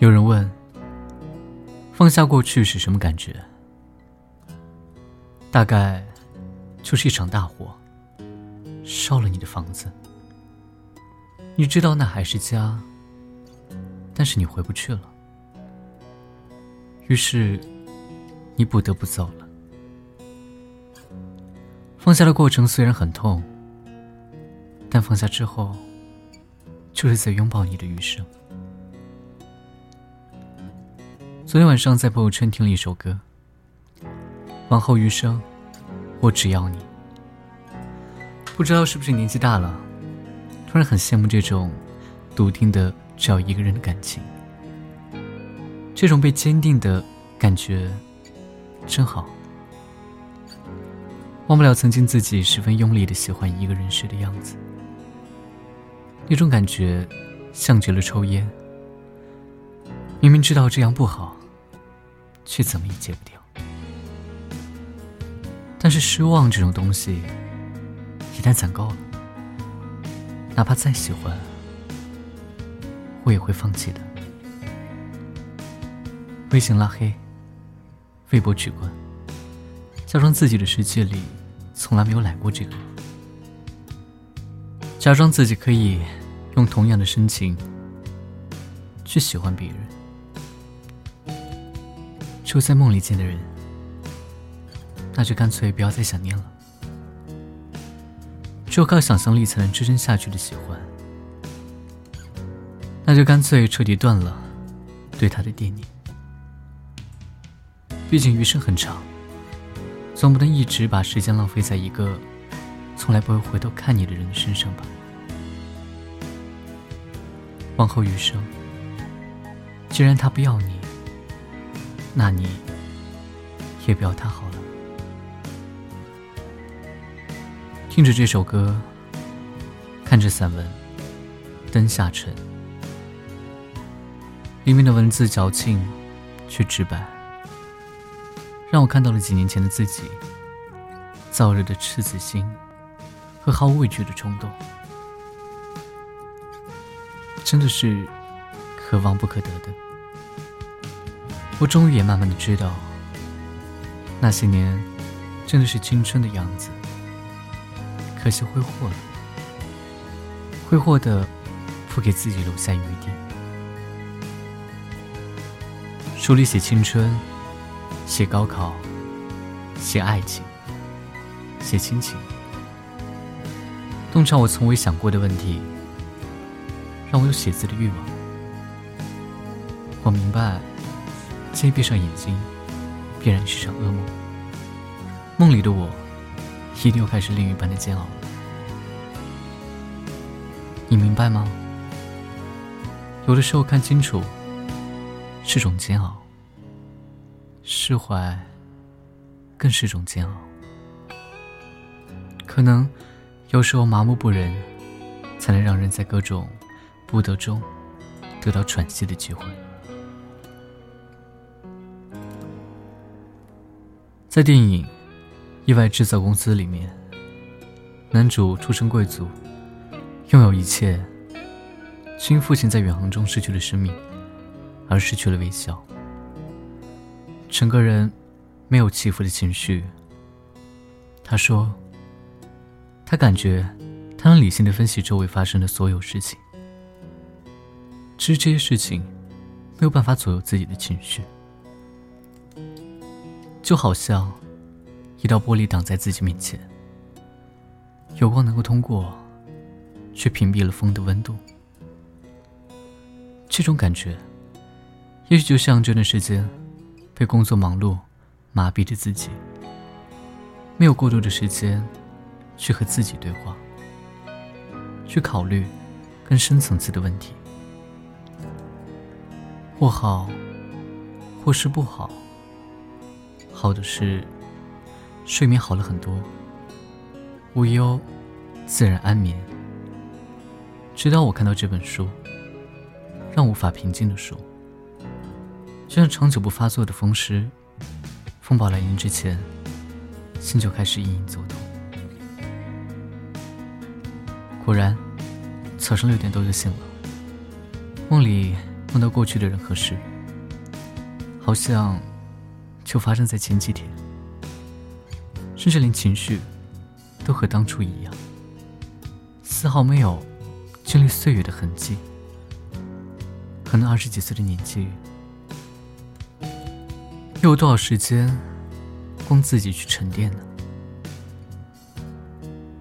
有人问：放下过去是什么感觉？大概就是一场大火，烧了你的房子。你知道那还是家，但是你回不去了。于是，你不得不走了。放下的过程虽然很痛，但放下之后，就是在拥抱你的余生。昨天晚上在朋友圈听了一首歌，《往后余生，我只要你》。不知道是不是年纪大了，突然很羡慕这种笃定的只要一个人的感情，这种被坚定的感觉真好。忘不了曾经自己十分用力的喜欢一个人时的样子，那种感觉像极了抽烟，明明知道这样不好。却怎么也戒不掉。但是失望这种东西，一旦攒够了，哪怕再喜欢，我也会放弃的。微信拉黑，微博取关，假装自己的世界里从来没有来过这个人，假装自己可以用同样的深情去喜欢别人。就在梦里见的人，那就干脆不要再想念了。只有靠想象力才能支撑下去的喜欢，那就干脆彻底断了对他的惦念。毕竟余生很长，总不能一直把时间浪费在一个从来不会回头看你的人身上吧。往后余生，既然他不要你。那你也不要他好了。听着这首歌，看着散文《灯下沉》，里面的文字矫情却直白，让我看到了几年前的自己，燥热的赤子心和毫无畏惧的冲动，真的是可望不可得的。我终于也慢慢的知道，那些年真的是青春的样子。可惜挥霍了，挥霍的不给自己留下余地。书里写青春，写高考，写爱情，写亲情，洞察我从未想过的问题，让我有写字的欲望。我明白。先闭上眼睛，必然是场噩梦。梦里的我，一定又开始另一般的煎熬了。你明白吗？有的时候看清楚，是种煎熬；释怀，更是种煎熬。可能，有时候麻木不仁，才能让人在各种不得中，得到喘息的机会。在电影《意外制造公司》里面，男主出身贵族，拥有一切，因父亲在远航中失去了生命，而失去了微笑。整个人没有起伏的情绪。他说：“他感觉他能理性的分析周围发生的所有事情，只是这些事情没有办法左右自己的情绪。”就好像一道玻璃挡在自己面前，有光能够通过，却屏蔽了风的温度。这种感觉，也许就像这段时间被工作忙碌麻痹着自己，没有过多的时间去和自己对话，去考虑更深层次的问题，或好，或是不好。好的是，睡眠好了很多，无忧，自然安眠。直到我看到这本书，让无法平静的书，就像长久不发作的风湿，风暴来临之前，心就开始隐隐作痛。果然，早上六点多就醒了，梦里梦到过去的人和事，好像就发生在前几天，甚至连情绪都和当初一样，丝毫没有经历岁月的痕迹。可能二十几岁的年纪，又有多少时间供自己去沉淀呢？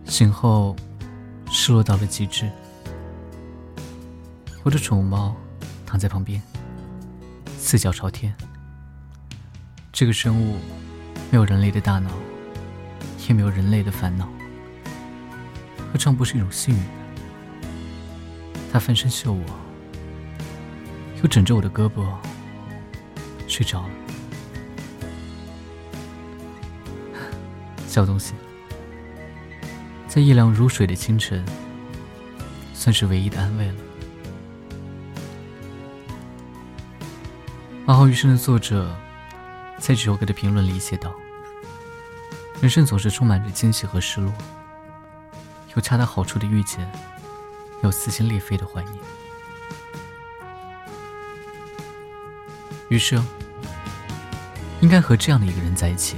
醒后，失落到了极致。我的宠物猫。躺在旁边，四脚朝天。这个生物没有人类的大脑，也没有人类的烦恼，何尝不是一种幸运呢？它翻身嗅我，又枕着我的胳膊睡着了。小东西，在夜凉如水的清晨，算是唯一的安慰了。《往后余生》的作者在这首歌的评论里写道：“人生总是充满着惊喜和失落，有恰到好处的遇见，有撕心裂肺的怀念。余生应该和这样的一个人在一起，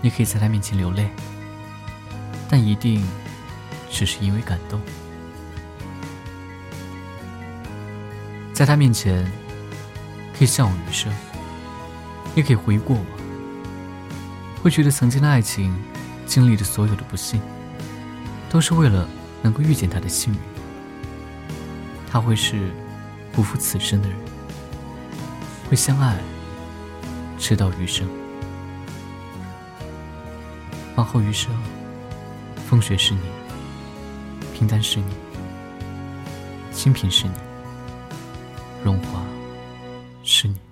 你可以在他面前流泪，但一定只是因为感动，在他面前。”可以向往余生，也可以回忆过往，会觉得曾经的爱情经历的所有的不幸，都是为了能够遇见他的幸运。他会是不负此生的人，会相爱直到余生。往后余生，风雪是你，平淡是你，清贫是你，荣华。是你。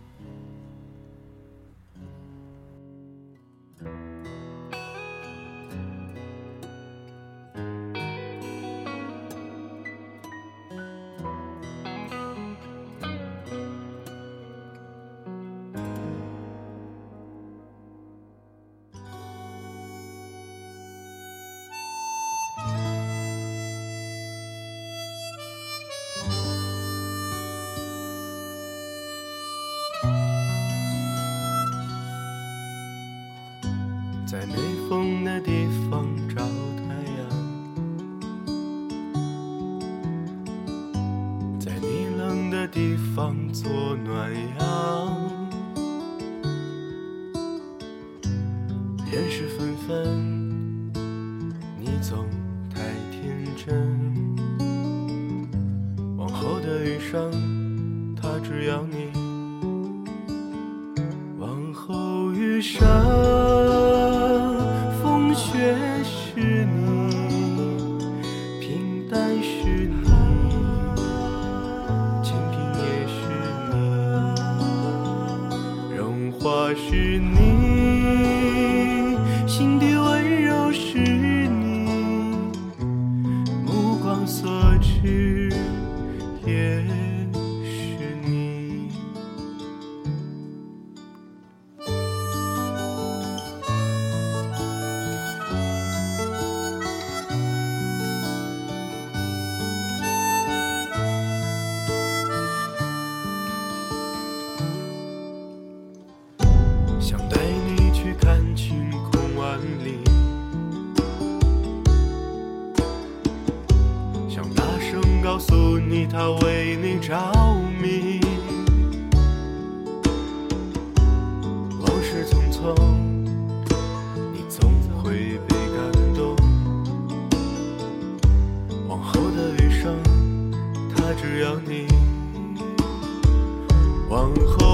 在没风的地方找太阳，在你冷的地方做暖阳。人事纷纷，你总太天真。往后的余生，他只要你。是你，告诉你，他为你着迷。往事匆匆，你总会被感动。往后的余生，他只要你。往后